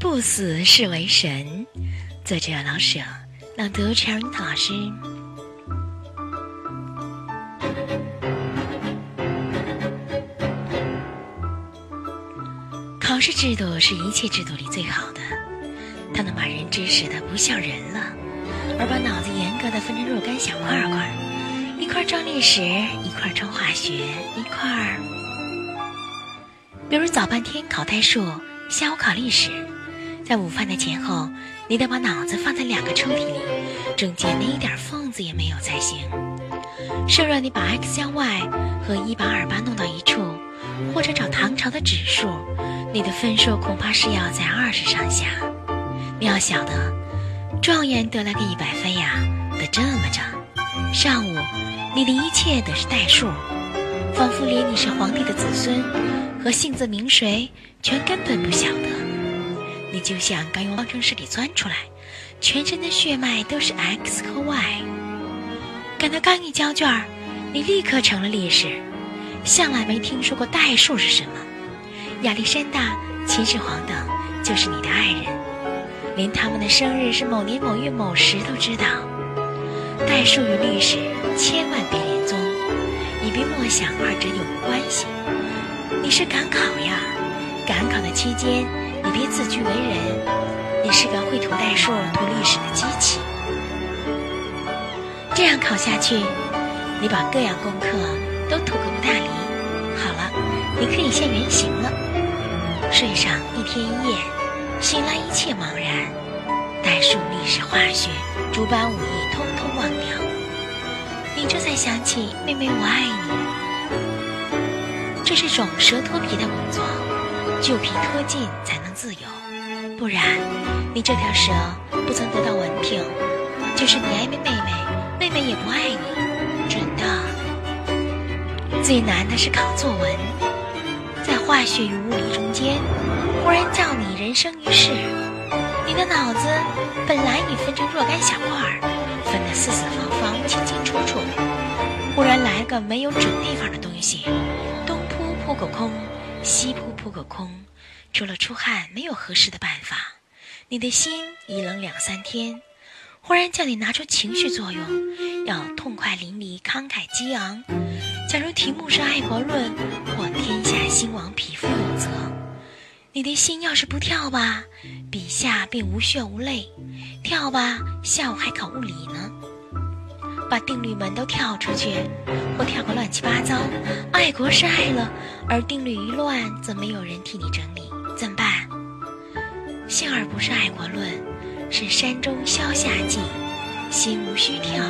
不死，是为神。作者老舍，朗读陈老师。考试制度是一切制度里最好的，它能把人知识的不像人了，而把脑子严格的分成若干小块块，一块装历史，一块装化学，一块儿，比如早半天考代数，下午考历史，在午饭的前后，你得把脑子放在两个抽屉里，中间连一点缝子也没有才行。设若你把 x 加 y 和一把二八弄到一处，或者找唐朝的指数。你的分数恐怕是要在二十上下。你要晓得，状元得了个一百分呀，得这么着。上午，你的一切都是代数，仿佛连你是皇帝的子孙和姓字名谁，全根本不晓得。你就像刚由方程式里钻出来，全身的血脉都是 x 和 y。赶到刚一交卷，你立刻成了历史，向来没听说过代数是什么。亚历山大、秦始皇等就是你的爱人，连他们的生日是某年某月某时都知道。代数与历史千万别连宗，以别莫想二者有无关系。你是赶考呀，赶考的期间你别自居为人，你是个会涂代数、涂历史的机器。这样考下去，你把各样功课都涂个不大离。好了，你可以现原形了。睡上一天一夜，醒来一切茫然，代数、历史、化学诸般武艺通通忘掉，你这才想起妹妹我爱你。这是种蛇脱皮的工作，旧皮脱尽才能自由，不然你这条蛇不曾得到文凭，就是你爱妹妹妹，妹妹也不爱你，准的。最难的是考作文。在化学与物理中间，忽然叫你人生于世，你的脑子本来已分成若干小块儿，分得四四方方、清清楚楚，忽然来个没有准地方的东西，东扑扑个空，西扑扑个空，除了出汗没有合适的办法，你的心一冷两三天，忽然叫你拿出情绪作用，要痛快淋漓、慷慨激昂。假如题目是爱国论或天下兴亡，匹夫有责，你的心要是不跳吧，笔下便无血无泪；跳吧，下午还考物理呢，把定律门都跳出去，或跳个乱七八糟。爱国是爱了，而定律一乱，则没有人替你整理，怎么办？幸而不是爱国论，是山中消夏季，心无需跳。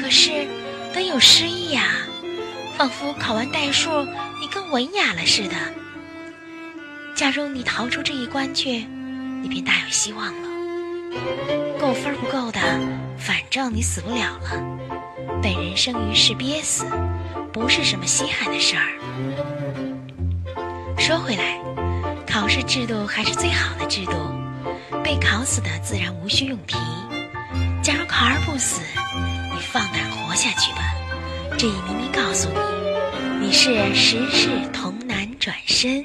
可是，得有诗意呀。仿佛考完代数，你更文雅了似的。假如你逃出这一关去，你便大有希望了。够分不够的，反正你死不了了。被人生于世憋死，不是什么稀罕的事儿。说回来，考试制度还是最好的制度。被考死的自然无需用题。假如考而不死，你放胆活下去吧。这一明明告诉你，你是时势童男转身。